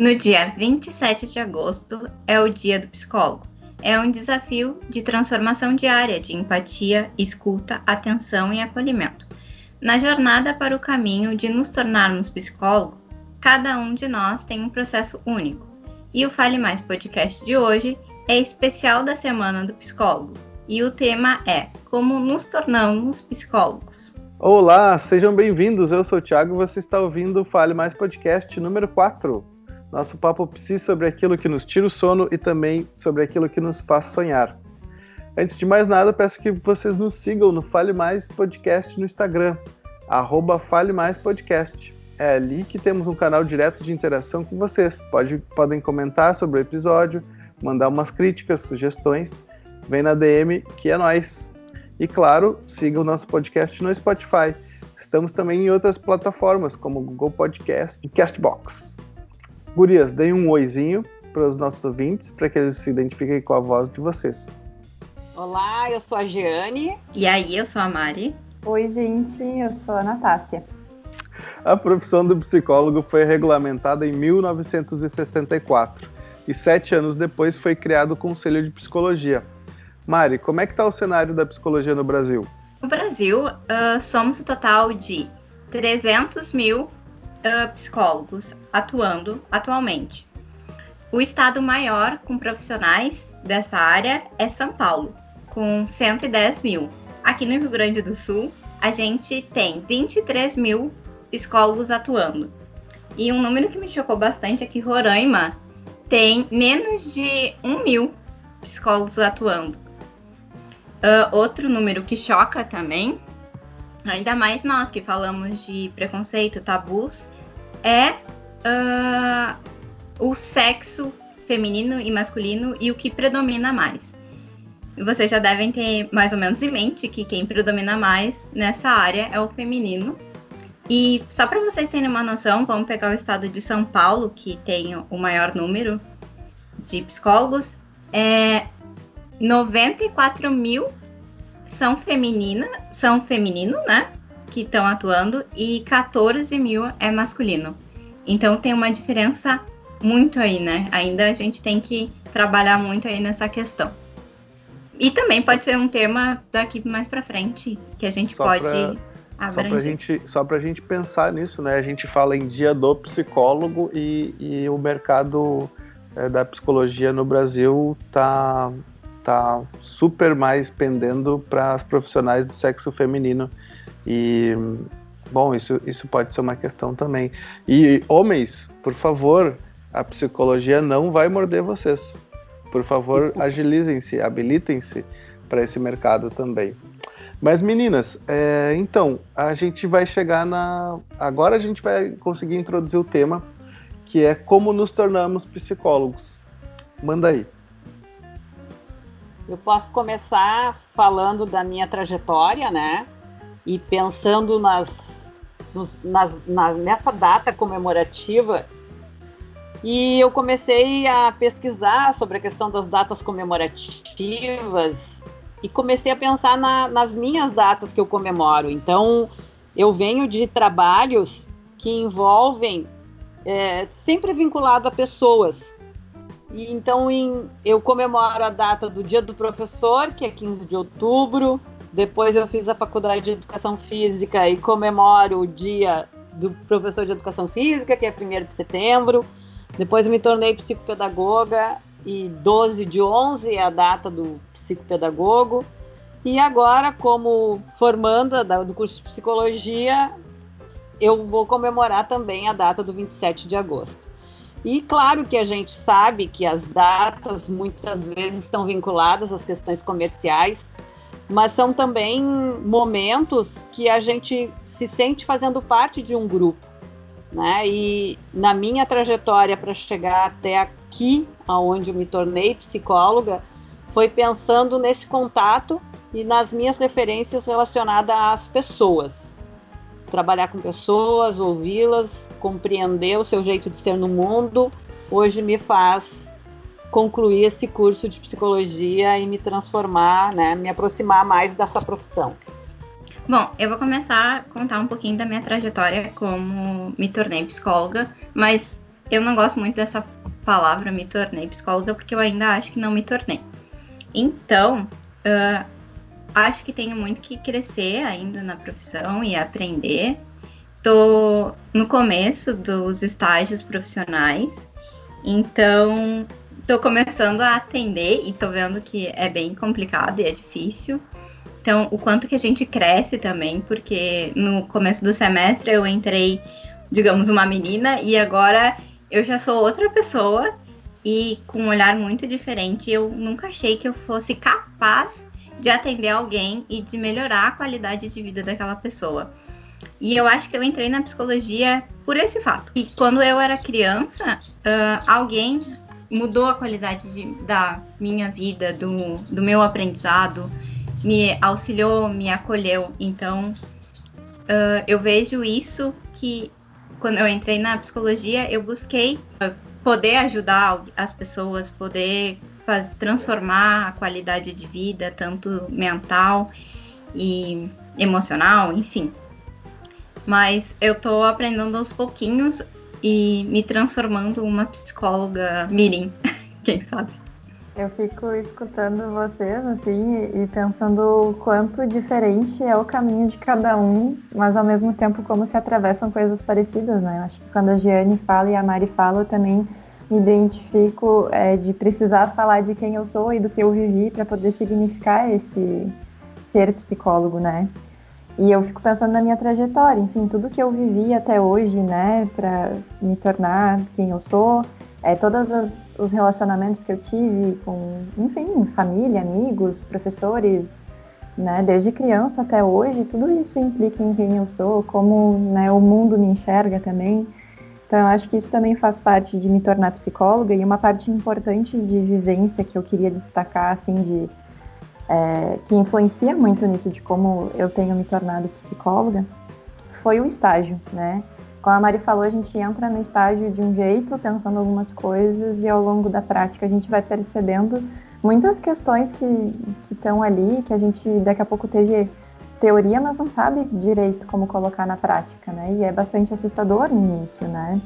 No dia 27 de agosto é o Dia do Psicólogo. É um desafio de transformação diária de empatia, escuta, atenção e acolhimento. Na jornada para o caminho de nos tornarmos psicólogo, cada um de nós tem um processo único. E o Fale Mais podcast de hoje é especial da Semana do Psicólogo. E o tema é Como nos tornamos psicólogos. Olá, sejam bem-vindos. Eu sou o Thiago e você está ouvindo o Fale Mais podcast número 4 nosso papo psi sobre aquilo que nos tira o sono e também sobre aquilo que nos faz sonhar. Antes de mais nada, peço que vocês nos sigam no Fale Mais Podcast no Instagram, arroba Fale Mais Podcast. É ali que temos um canal direto de interação com vocês. Pode, podem comentar sobre o episódio, mandar umas críticas, sugestões. Vem na DM, que é nós. E claro, siga o nosso podcast no Spotify. Estamos também em outras plataformas, como Google Podcast e Castbox. Gurias, deem um oizinho para os nossos ouvintes, para que eles se identifiquem com a voz de vocês. Olá, eu sou a Jeane. E aí, eu sou a Mari. Oi, gente, eu sou a Natácia. A profissão do psicólogo foi regulamentada em 1964 e sete anos depois foi criado o Conselho de Psicologia. Mari, como é que está o cenário da psicologia no Brasil? No Brasil, uh, somos o um total de 300 mil uh, psicólogos atuando atualmente. O estado maior com profissionais dessa área é São Paulo, com 110 mil. Aqui no Rio Grande do Sul, a gente tem 23 mil psicólogos atuando. E um número que me chocou bastante é que Roraima tem menos de 1 mil psicólogos atuando. Uh, outro número que choca também ainda mais nós que falamos de preconceito, tabus, é uh, o sexo feminino e masculino e o que predomina mais. Vocês já devem ter mais ou menos em mente que quem predomina mais nessa área é o feminino. E só para vocês terem uma noção, vamos pegar o estado de São Paulo, que tem o maior número de psicólogos, é 94 mil são feminina, são feminino, né? Que estão atuando e 14 mil é masculino. Então tem uma diferença muito aí, né? Ainda a gente tem que trabalhar muito aí nessa questão. E também pode ser um tema daqui mais para frente que a gente só pode pra, abranger. Só pra, gente, só pra gente pensar nisso, né? A gente fala em dia do psicólogo e, e o mercado é, da psicologia no Brasil tá tá super mais pendendo para as profissionais do sexo feminino. E, bom, isso, isso pode ser uma questão também. E, homens, por favor, a psicologia não vai morder vocês. Por favor, agilizem-se, habilitem-se para esse mercado também. Mas meninas, é, então a gente vai chegar na. Agora a gente vai conseguir introduzir o tema que é como nos tornamos psicólogos. Manda aí. Eu posso começar falando da minha trajetória, né? E pensando nas, nos, nas, na, nessa data comemorativa. E eu comecei a pesquisar sobre a questão das datas comemorativas e comecei a pensar na, nas minhas datas que eu comemoro. Então, eu venho de trabalhos que envolvem é, sempre vinculado a pessoas. E então em, eu comemoro a data do Dia do Professor, que é 15 de outubro. Depois eu fiz a faculdade de Educação Física e comemoro o Dia do Professor de Educação Física, que é 1 de setembro. Depois me tornei psicopedagoga e 12 de 11 é a data do psicopedagogo. E agora, como formanda do curso de psicologia, eu vou comemorar também a data do 27 de agosto. E claro que a gente sabe que as datas muitas vezes estão vinculadas às questões comerciais, mas são também momentos que a gente se sente fazendo parte de um grupo. Né? E na minha trajetória para chegar até aqui, aonde eu me tornei psicóloga, foi pensando nesse contato e nas minhas referências relacionadas às pessoas. Trabalhar com pessoas, ouvi-las, compreender o seu jeito de ser no mundo, hoje me faz concluir esse curso de psicologia e me transformar, né, me aproximar mais dessa profissão. Bom, eu vou começar a contar um pouquinho da minha trajetória como me tornei psicóloga, mas eu não gosto muito dessa palavra me tornei psicóloga porque eu ainda acho que não me tornei. Então, uh, acho que tenho muito que crescer ainda na profissão e aprender. Tô no começo dos estágios profissionais, então tô começando a atender e tô vendo que é bem complicado e é difícil. Então, o quanto que a gente cresce também, porque no começo do semestre eu entrei, digamos, uma menina e agora eu já sou outra pessoa e com um olhar muito diferente. Eu nunca achei que eu fosse capaz de atender alguém e de melhorar a qualidade de vida daquela pessoa. E eu acho que eu entrei na psicologia por esse fato. E quando eu era criança, uh, alguém mudou a qualidade de, da minha vida, do, do meu aprendizado, me auxiliou, me acolheu. Então, uh, eu vejo isso que quando eu entrei na psicologia, eu busquei poder ajudar as pessoas, poder faz, transformar a qualidade de vida, tanto mental e emocional, enfim. Mas eu tô aprendendo aos pouquinhos e me transformando uma psicóloga mirim, quem sabe. Eu fico escutando vocês, assim, e pensando o quanto diferente é o caminho de cada um, mas ao mesmo tempo como se atravessam coisas parecidas, né? Acho que quando a Giane fala e a Mari fala, eu também me identifico é, de precisar falar de quem eu sou e do que eu vivi para poder significar esse ser psicólogo, né? E eu fico pensando na minha trajetória, enfim, tudo que eu vivi até hoje, né, para me tornar quem eu sou, é, todas as os relacionamentos que eu tive com, enfim, família, amigos, professores, né, desde criança até hoje, tudo isso implica em quem eu sou, como né, o mundo me enxerga também. Então, acho que isso também faz parte de me tornar psicóloga e uma parte importante de vivência que eu queria destacar, assim, de é, que influencia muito nisso de como eu tenho me tornado psicóloga, foi o estágio, né? Como a Mari falou, a gente entra no estágio de um jeito, pensando algumas coisas, e ao longo da prática a gente vai percebendo muitas questões que estão ali, que a gente daqui a pouco teve teoria, mas não sabe direito como colocar na prática, né? E é bastante assustador no início, né?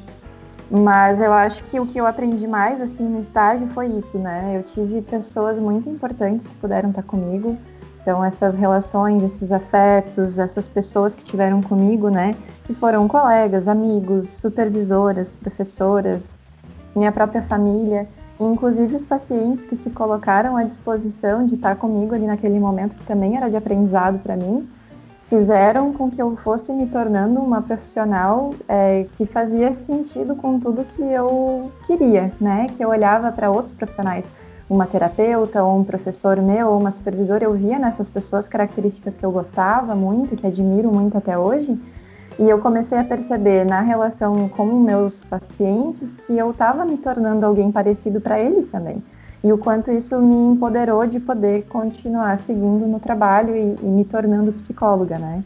Mas eu acho que o que eu aprendi mais, assim, no estágio foi isso, né? Eu tive pessoas muito importantes que puderam estar comigo. Então, essas relações, esses afetos, essas pessoas que tiveram comigo, né? que foram colegas, amigos, supervisoras, professoras, minha própria família, inclusive os pacientes que se colocaram à disposição de estar comigo ali naquele momento, que também era de aprendizado para mim, fizeram com que eu fosse me tornando uma profissional é, que fazia sentido com tudo que eu queria, né? Que eu olhava para outros profissionais, uma terapeuta ou um professor meu ou uma supervisora, eu via nessas pessoas características que eu gostava muito, que admiro muito até hoje, e eu comecei a perceber na relação com meus pacientes que eu estava me tornando alguém parecido para eles também. E o quanto isso me empoderou de poder continuar seguindo no trabalho e, e me tornando psicóloga, né?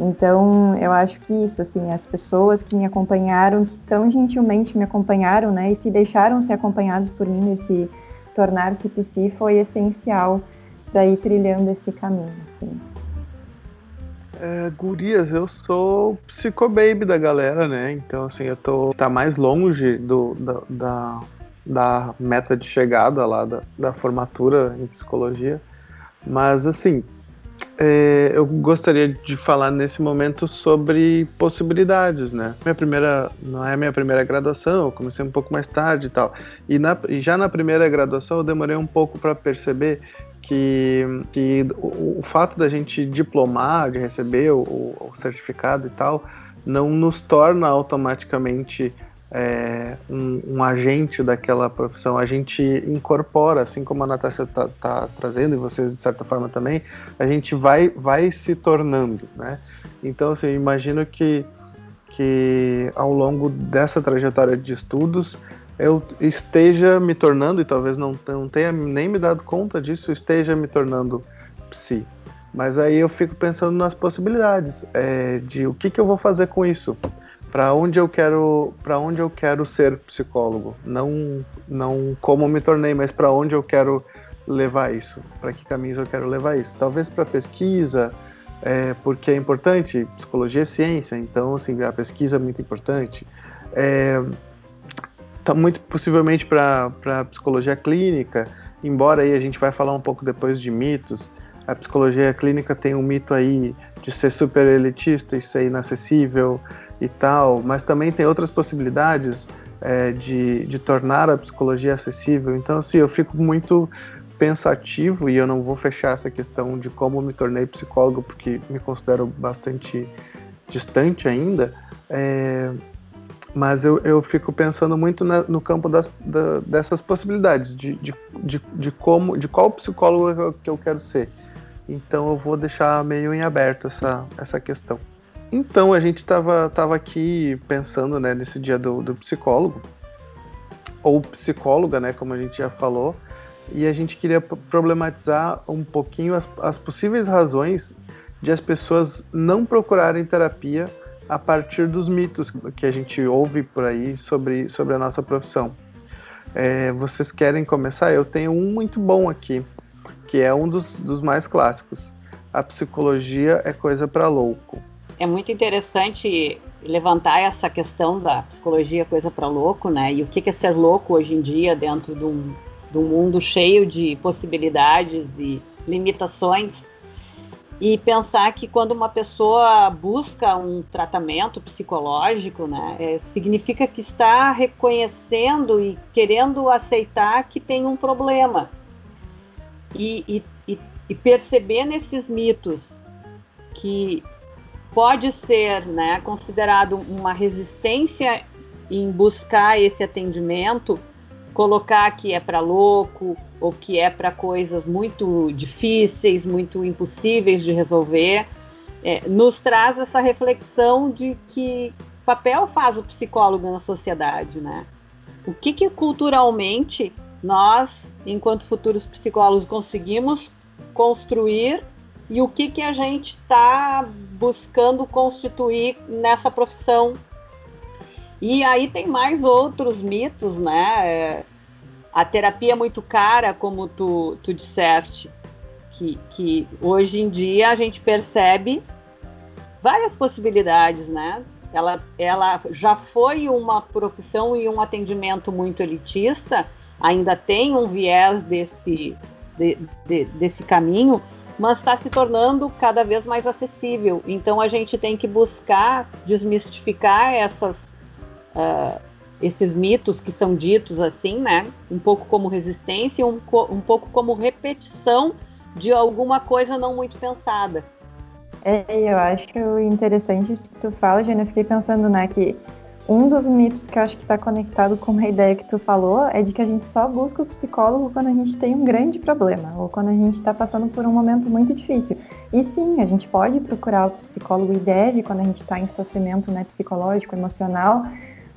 Então, eu acho que isso, assim, as pessoas que me acompanharam, que tão gentilmente me acompanharam, né, e se deixaram ser acompanhados por mim nesse tornar-se psi, foi essencial para ir trilhando esse caminho, assim. É, gurias, eu sou psicobaby da galera, né? Então, assim, eu tô tá mais longe do, da, da, da meta de chegada lá da, da formatura em psicologia. Mas, assim, é, eu gostaria de falar nesse momento sobre possibilidades, né? Minha primeira, não é minha primeira graduação, eu comecei um pouco mais tarde e tal. E, na, e já na primeira graduação eu demorei um pouco para perceber que, que o, o, fato da gente diplomar, de receber o, o, certificado e tal, não nos torna automaticamente é, um, um, agente daquela profissão. A gente incorpora, assim como a Natácia está tá trazendo, e vocês de certa forma também, a gente vai, vai se tornando, né? Então, assim, eu imagino que, que ao longo dessa trajetória de estudos, eu esteja me tornando, e talvez não, não tenha nem me dado conta disso, esteja me tornando psi. Mas aí eu fico pensando nas possibilidades é, de o que, que eu vou fazer com isso, para onde eu quero, para onde eu quero ser psicólogo, não, não como me tornei, mas para onde eu quero levar isso, para que caminhos eu quero levar isso. Talvez para pesquisa, é, porque é importante, psicologia é ciência, então assim a pesquisa é muito importante. É, tá muito possivelmente para psicologia clínica, embora aí a gente vai falar um pouco depois de mitos. A psicologia clínica tem um mito aí de ser super elitista e ser inacessível e tal, mas também tem outras possibilidades é, de, de tornar a psicologia acessível. Então, assim, eu fico muito pensativo e eu não vou fechar essa questão de como me tornei psicólogo, porque me considero bastante distante ainda. É, mas eu, eu fico pensando muito na, no campo das, da, dessas possibilidades, de, de, de, de, como, de qual psicólogo que eu quero ser. Então eu vou deixar meio em aberto essa, essa questão. Então a gente estava tava aqui pensando né, nesse dia do, do psicólogo, ou psicóloga, né, como a gente já falou, e a gente queria problematizar um pouquinho as, as possíveis razões de as pessoas não procurarem terapia a partir dos mitos que a gente ouve por aí sobre, sobre a nossa profissão. É, vocês querem começar? Eu tenho um muito bom aqui, que é um dos, dos mais clássicos. A psicologia é coisa para louco. É muito interessante levantar essa questão da psicologia coisa para louco, né? E o que é ser louco hoje em dia dentro de um, de um mundo cheio de possibilidades e limitações e pensar que quando uma pessoa busca um tratamento psicológico, né, é, significa que está reconhecendo e querendo aceitar que tem um problema. E, e, e perceber nesses mitos que pode ser né, considerado uma resistência em buscar esse atendimento colocar que é para louco ou que é para coisas muito difíceis, muito impossíveis de resolver, é, nos traz essa reflexão de que papel faz o psicólogo na sociedade, né? O que, que culturalmente nós, enquanto futuros psicólogos, conseguimos construir e o que, que a gente está buscando constituir nessa profissão e aí tem mais outros mitos, né? É, a terapia é muito cara, como tu, tu disseste, que, que hoje em dia a gente percebe várias possibilidades, né? Ela, ela já foi uma profissão e um atendimento muito elitista, ainda tem um viés desse, de, de, desse caminho, mas está se tornando cada vez mais acessível. Então a gente tem que buscar desmistificar essas uh, esses mitos que são ditos assim, né? Um pouco como resistência, um, um pouco como repetição de alguma coisa não muito pensada. É, eu acho interessante isso que tu fala, Jana. Eu fiquei pensando, né, que um dos mitos que eu acho que está conectado com a ideia que tu falou é de que a gente só busca o psicólogo quando a gente tem um grande problema ou quando a gente está passando por um momento muito difícil. E sim, a gente pode procurar o psicólogo e deve quando a gente está em sofrimento né, psicológico, emocional,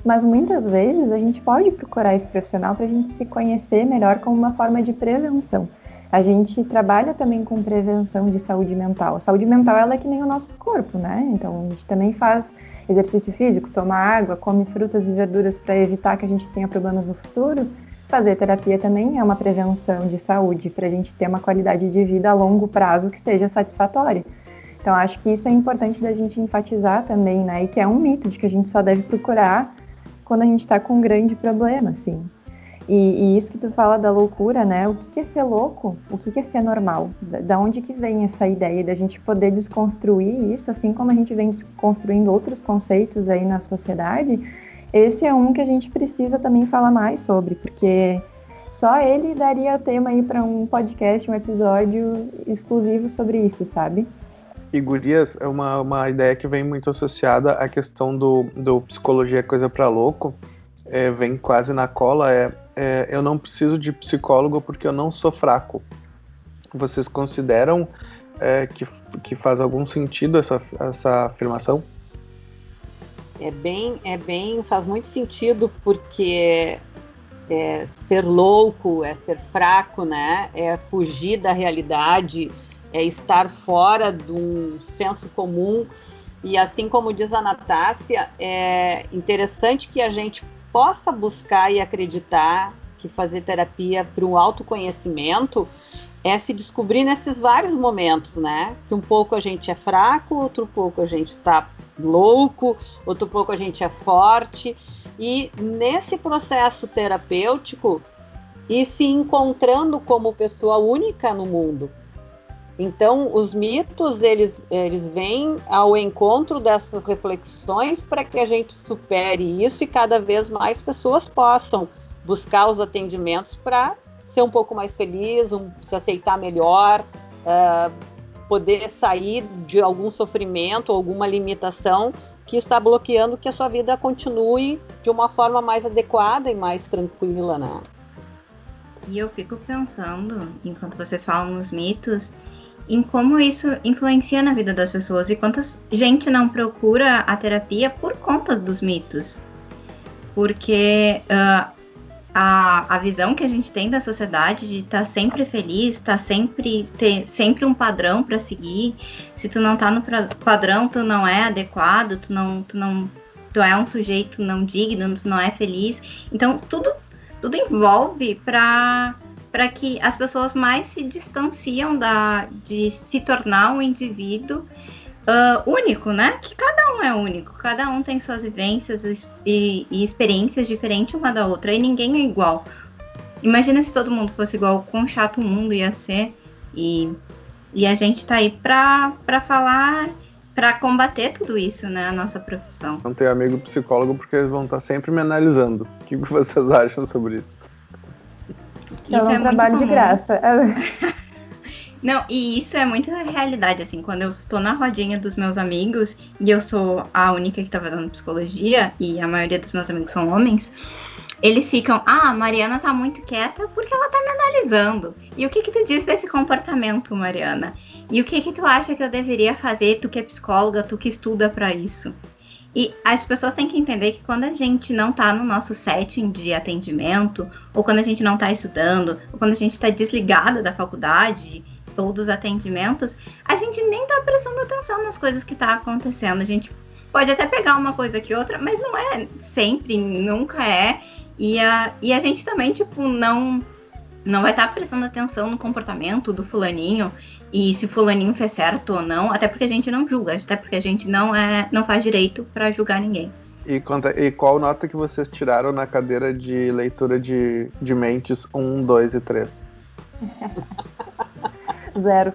mas muitas vezes a gente pode procurar esse profissional para a gente se conhecer melhor como uma forma de prevenção. A gente trabalha também com prevenção de saúde mental. A saúde mental ela é que nem o nosso corpo, né? Então a gente também faz exercício físico, toma água, come frutas e verduras para evitar que a gente tenha problemas no futuro. Fazer terapia também é uma prevenção de saúde para a gente ter uma qualidade de vida a longo prazo que seja satisfatória. Então acho que isso é importante da gente enfatizar também, né? E que é um mito de que a gente só deve procurar quando a gente está com um grande problema, assim. E, e, isso que tu fala da loucura, né? O que, que é ser louco? O que, que é ser normal? Da, da, onde que vem essa ideia da gente poder desconstruir isso, assim como a gente vem construindo outros conceitos aí na sociedade? Esse é um que a gente precisa também falar mais sobre, porque só ele daria tema aí para um podcast, um episódio exclusivo sobre isso, sabe? E gurias é uma, uma ideia que vem muito associada à questão do, do psicologia coisa para louco. É, vem quase na cola, é, é, eu não preciso de psicólogo porque eu não sou fraco. Vocês consideram é, que, que faz algum sentido essa, essa afirmação? É bem, é bem, faz muito sentido porque é, ser louco, é ser fraco, né? É fugir da realidade, é estar fora de um senso comum. E assim como diz a Natácia, é interessante que a gente possa buscar e acreditar que fazer terapia para o autoconhecimento é se descobrir nesses vários momentos, né? Que um pouco a gente é fraco, outro pouco a gente está louco, outro pouco a gente é forte. e nesse processo terapêutico e se encontrando como pessoa única no mundo. Então, os mitos, eles, eles vêm ao encontro dessas reflexões para que a gente supere isso e cada vez mais pessoas possam buscar os atendimentos para ser um pouco mais feliz, um, se aceitar melhor, uh, poder sair de algum sofrimento, alguma limitação que está bloqueando que a sua vida continue de uma forma mais adequada e mais tranquila, né? E eu fico pensando, enquanto vocês falam nos mitos, em como isso influencia na vida das pessoas e quantas gente não procura a terapia por conta dos mitos. Porque uh, a, a visão que a gente tem da sociedade de estar tá sempre feliz, estar tá sempre ter sempre um padrão para seguir. Se tu não tá no padrão, tu não é adequado, tu não, tu não tu é um sujeito não digno, tu não é feliz. Então tudo tudo envolve para para que as pessoas mais se distanciam da de se tornar um indivíduo uh, único, né? Que cada um é único, cada um tem suas vivências e, e, experiências diferentes uma da outra, e ninguém é igual. Imagina se todo mundo fosse igual, quão chato o mundo ia ser. E, e a gente tá aí pra, pra falar, pra combater tudo isso, né? A nossa profissão. Não tenho amigo psicólogo porque eles vão estar tá sempre me analisando. O que vocês acham sobre isso? Isso é, um é trabalho de graça. Não, e isso é muito realidade, assim, quando eu tô na rodinha dos meus amigos e eu sou a única que tá fazendo psicologia e a maioria dos meus amigos são homens, eles ficam, ah, a Mariana tá muito quieta porque ela tá me analisando. E o que que tu diz desse comportamento, Mariana? E o que que tu acha que eu deveria fazer, tu que é psicóloga, tu que estuda para isso? E as pessoas têm que entender que quando a gente não tá no nosso setting de atendimento, ou quando a gente não tá estudando, ou quando a gente tá desligada da faculdade, ou dos atendimentos, a gente nem tá prestando atenção nas coisas que tá acontecendo. A gente pode até pegar uma coisa que outra, mas não é sempre, nunca é. E a, e a gente também, tipo, não não vai estar tá prestando atenção no comportamento do fulaninho e se fulaninho fez certo ou não, até porque a gente não julga, até porque a gente não é não faz direito para julgar ninguém. E, conta, e qual nota que vocês tiraram na cadeira de leitura de, de mentes 1, 2 e 3? Zero.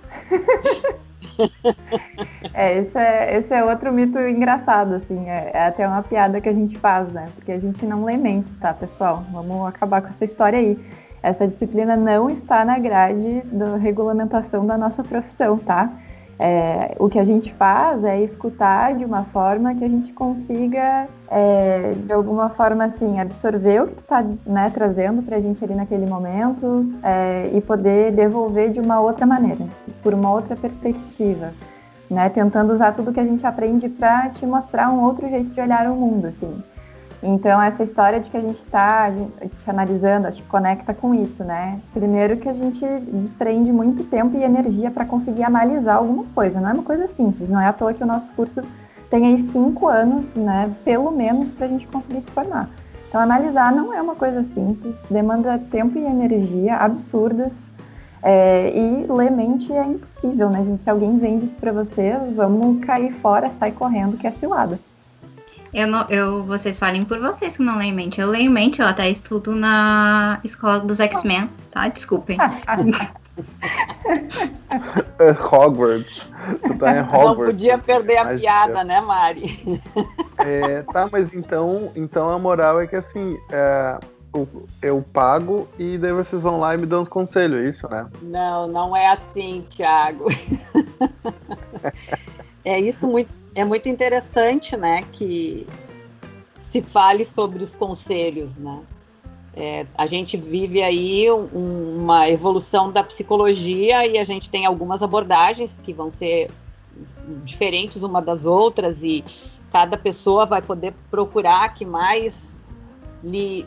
é, esse é, esse é outro mito engraçado, assim. É, é, até uma piada que a gente faz, né? Porque a gente não lê mente, tá, pessoal? Vamos acabar com essa história aí. Essa disciplina não está na grade da regulamentação da nossa profissão, tá? É, o que a gente faz é escutar de uma forma que a gente consiga, é, de alguma forma, assim, absorver o que está né, trazendo para a gente ali naquele momento é, e poder devolver de uma outra maneira, por uma outra perspectiva, né? Tentando usar tudo que a gente aprende para te mostrar um outro jeito de olhar o mundo, assim. Então, essa história de que a gente está te analisando, acho que conecta com isso, né? Primeiro que a gente desprende muito tempo e energia para conseguir analisar alguma coisa. Não é uma coisa simples, não é à toa que o nosso curso tem aí cinco anos, né? Pelo menos para a gente conseguir se formar. Então, analisar não é uma coisa simples, demanda tempo e energia absurdas. É, e ler mente é impossível, né, gente? Se alguém vende isso para vocês, vamos cair fora, sai correndo, que é cilada. Eu, não, eu vocês falem por vocês que não leem mente. Eu leio mente, eu até estudo na escola dos X-Men, tá? Desculpem. É Hogwarts. Tu tá em Hogwarts. Não podia perder a piada, né, Mari? É, tá, mas então, então a moral é que assim, é, eu pago e daí vocês vão lá e me dão uns conselhos, é isso, né? Não, não é assim, Thiago. é isso muito é muito interessante, né, que se fale sobre os conselhos, né? É, a gente vive aí um, uma evolução da psicologia e a gente tem algumas abordagens que vão ser diferentes uma das outras e cada pessoa vai poder procurar a que mais lhe,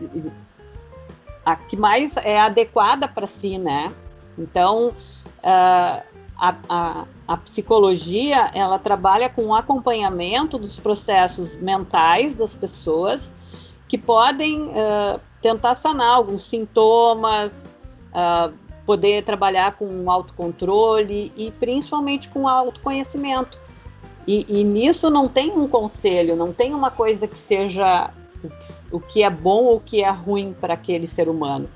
a que mais é adequada para si, né? Então, uh, a, a, a, psicologia ela trabalha com o acompanhamento dos processos mentais das pessoas que podem uh, tentar sanar alguns sintomas, uh, poder trabalhar com autocontrole e principalmente com autoconhecimento. E, e nisso não tem um conselho, não tem uma coisa que seja o que é bom ou o que é ruim para aquele ser humano.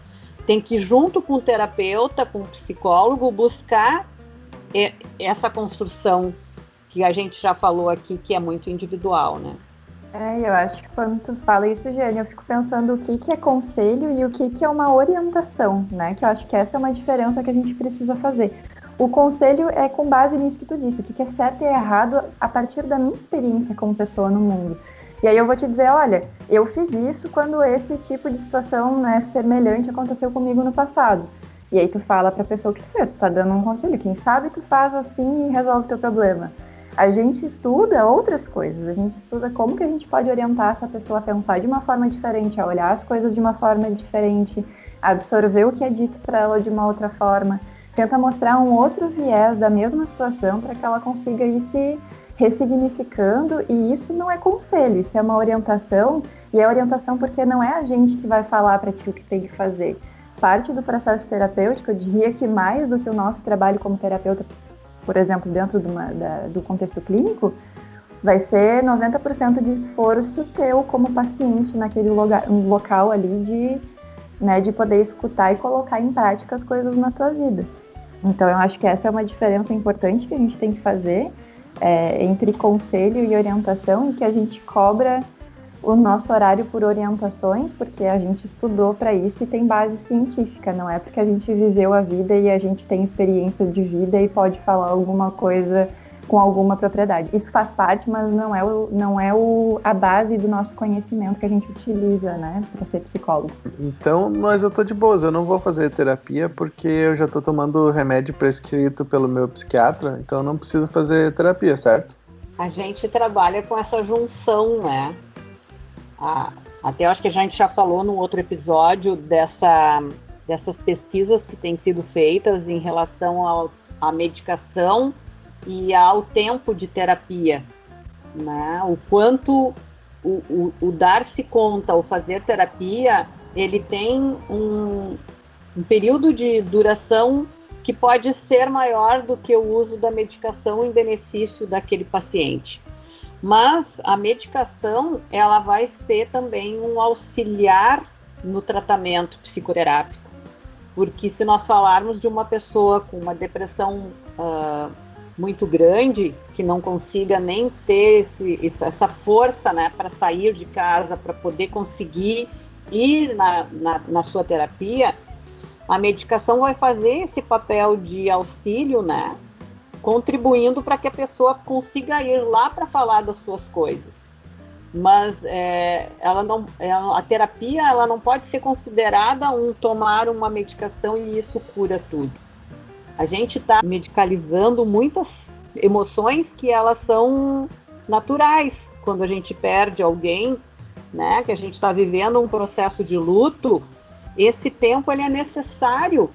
Tem que, junto com o terapeuta, com o psicólogo, buscar essa construção que a gente já falou aqui, que é muito individual, né? É, eu acho que quando tu fala isso, Jane, eu fico pensando o que, que é conselho e o que, que é uma orientação, né? Que eu acho que essa é uma diferença que a gente precisa fazer. O conselho é com base nisso que tu disse, o que, é certo e errado a partir da minha experiência como pessoa no mundo. E aí eu vou te dizer, olha, eu fiz isso quando esse tipo de situação né, semelhante aconteceu comigo no passado. E aí tu fala para a pessoa que tu fez, tu tá dando um conselho, quem sabe tu faz assim e resolve o teu problema. A gente estuda outras coisas, a gente estuda como que a gente pode orientar essa pessoa a pensar de uma forma diferente, a olhar as coisas de uma forma diferente, absorver o que é dito para ela de uma outra forma, tenta mostrar um outro viés da mesma situação para que ela consiga ir se ressignificando. E isso não é conselho, isso é uma orientação. E é orientação porque não é a gente que vai falar para ti o que tem que fazer. Parte do processo terapêutico, eu diria que mais do que o nosso trabalho como terapeuta por exemplo, dentro uma, da, do contexto clínico, vai ser 90% de esforço teu como paciente naquele lugar, local ali de, né, de poder escutar e colocar em prática as coisas na tua vida. Então, eu acho que essa é uma diferença importante que a gente tem que fazer é, entre conselho e orientação e que a gente cobra o nosso horário por orientações, porque a gente estudou para isso e tem base científica, não é porque a gente viveu a vida e a gente tem experiência de vida e pode falar alguma coisa com alguma propriedade. Isso faz parte, mas não é, o, não é o, a base do nosso conhecimento que a gente utiliza, né, para ser psicólogo. Então, mas eu tô de boas, eu não vou fazer terapia porque eu já tô tomando remédio prescrito pelo meu psiquiatra, então eu não preciso fazer terapia, certo? A gente trabalha com essa junção, né? A, até acho que a gente já falou no outro episódio dessa, dessas pesquisas que têm sido feitas em relação à medicação e ao tempo de terapia. Né? O quanto o, o, o dar-se conta, o fazer terapia, ele tem um, um período de duração que pode ser maior do que o uso da medicação em benefício daquele paciente. Mas a medicação, ela vai ser também um auxiliar no tratamento psicoterápico. Porque se nós falarmos de uma pessoa com uma depressão uh, muito grande, que não consiga nem ter esse, essa força né, para sair de casa, para poder conseguir ir na, na, na, sua terapia, a medicação vai fazer esse papel de auxílio, né? Contribuindo para que a pessoa consiga ir lá para falar das suas coisas. Mas é, ela não, ela, a terapia ela não pode ser considerada um tomar uma medicação e isso cura tudo. A gente está medicalizando muitas emoções que elas são naturais. Quando a gente perde alguém, né, que a gente está vivendo um processo de luto, esse tempo ele é necessário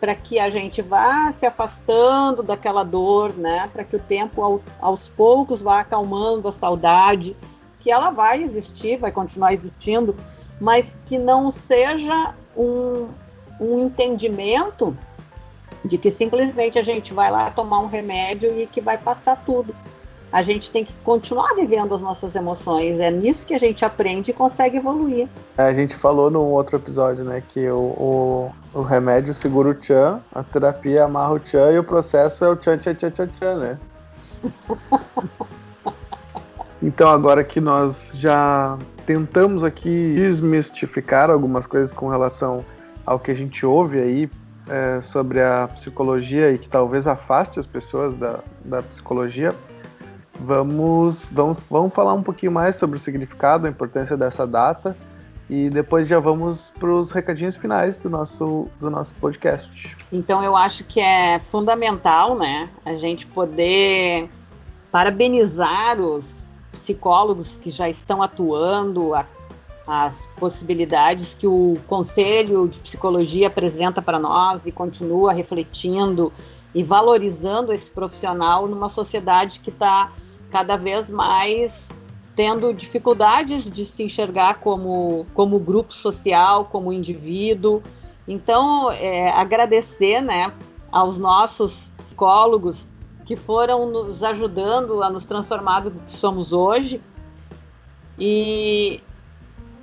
para que a gente vá se afastando daquela dor, né? Para que o tempo ao, aos poucos vá acalmando a saudade, que ela vai existir, vai continuar existindo, mas que não seja um, um entendimento de que simplesmente a gente vai lá tomar um remédio e que vai passar tudo a gente tem que continuar vivendo as nossas emoções. É nisso que a gente aprende e consegue evoluir. É, a gente falou num outro episódio, né, que o, o, o remédio segura o tchan, a terapia amarra o tchan e o processo é o tchan, tchan, tchan, tchan, tchan né? então, agora que nós já tentamos aqui desmistificar algumas coisas com relação ao que a gente ouve aí é, sobre a psicologia e que talvez afaste as pessoas da, da psicologia, vamos, vamos, vamos falar um pouquinho mais sobre o significado, a importância dessa data e depois já vamos para os recadinhos finais do nosso, do nosso podcast. Então eu acho que é fundamental, né, a gente poder parabenizar os psicólogos que já estão atuando, a, as possibilidades que o Conselho de Psicologia apresenta para nós e continua refletindo e valorizando esse profissional numa sociedade que está cada vez mais tendo dificuldades de se enxergar como, como grupo social, como indivíduo. Então, é, agradecer né, aos nossos psicólogos que foram nos ajudando a nos transformar do que somos hoje. E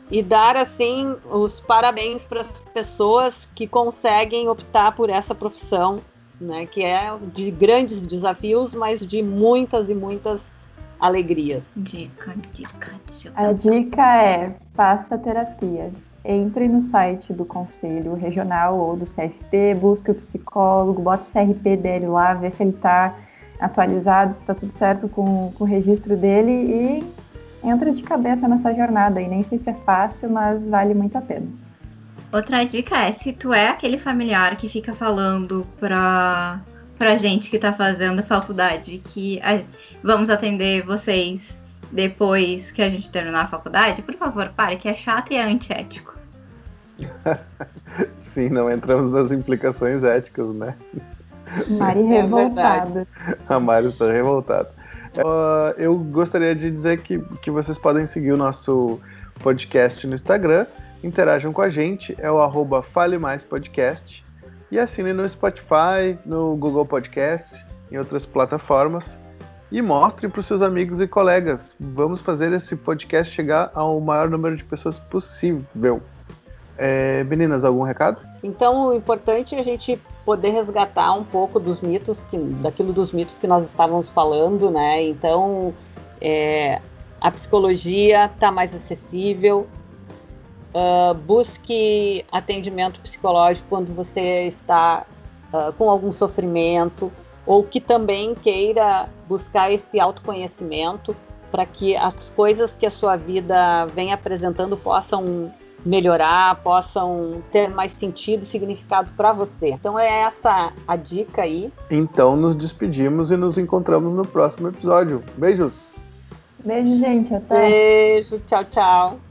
e dar assim os parabéns para as pessoas que conseguem optar por essa profissão, né, que é de grandes desafios, mas de muitas e muitas alegrias. Dica, dica, dica. A dica é faça terapia. Entre no site do Conselho Regional ou do CFP, busque o psicólogo, bota o CRP dele lá, vê se ele está atualizado, se está tudo certo com, com o registro dele e entra de cabeça nessa jornada. E nem sempre é fácil, mas vale muito a pena. Outra dica é se tu é aquele familiar que fica falando pra, pra gente que tá fazendo faculdade que a, vamos atender vocês depois que a gente terminar a faculdade, por favor, pare, que é chato e é antiético. Sim, não entramos nas implicações éticas, né? Mari é revoltada. A Mari está revoltada. Uh, eu gostaria de dizer que, que vocês podem seguir o nosso podcast no Instagram, interajam com a gente, é o arroba Fale Mais Podcast, e assinem no Spotify, no Google Podcast, em outras plataformas, e mostrem para os seus amigos e colegas. Vamos fazer esse podcast chegar ao maior número de pessoas possível. É, meninas, algum recado? Então, o importante é a gente poder resgatar um pouco dos mitos, que, daquilo dos mitos que nós estávamos falando, né? Então, é, a psicologia está mais acessível. Uh, busque atendimento psicológico quando você está uh, com algum sofrimento ou que também queira buscar esse autoconhecimento para que as coisas que a sua vida vem apresentando possam melhorar, possam ter mais sentido e significado para você. Então é essa a dica aí. Então nos despedimos e nos encontramos no próximo episódio. Beijos. Beijo, gente. Até. Beijo. Tchau, tchau.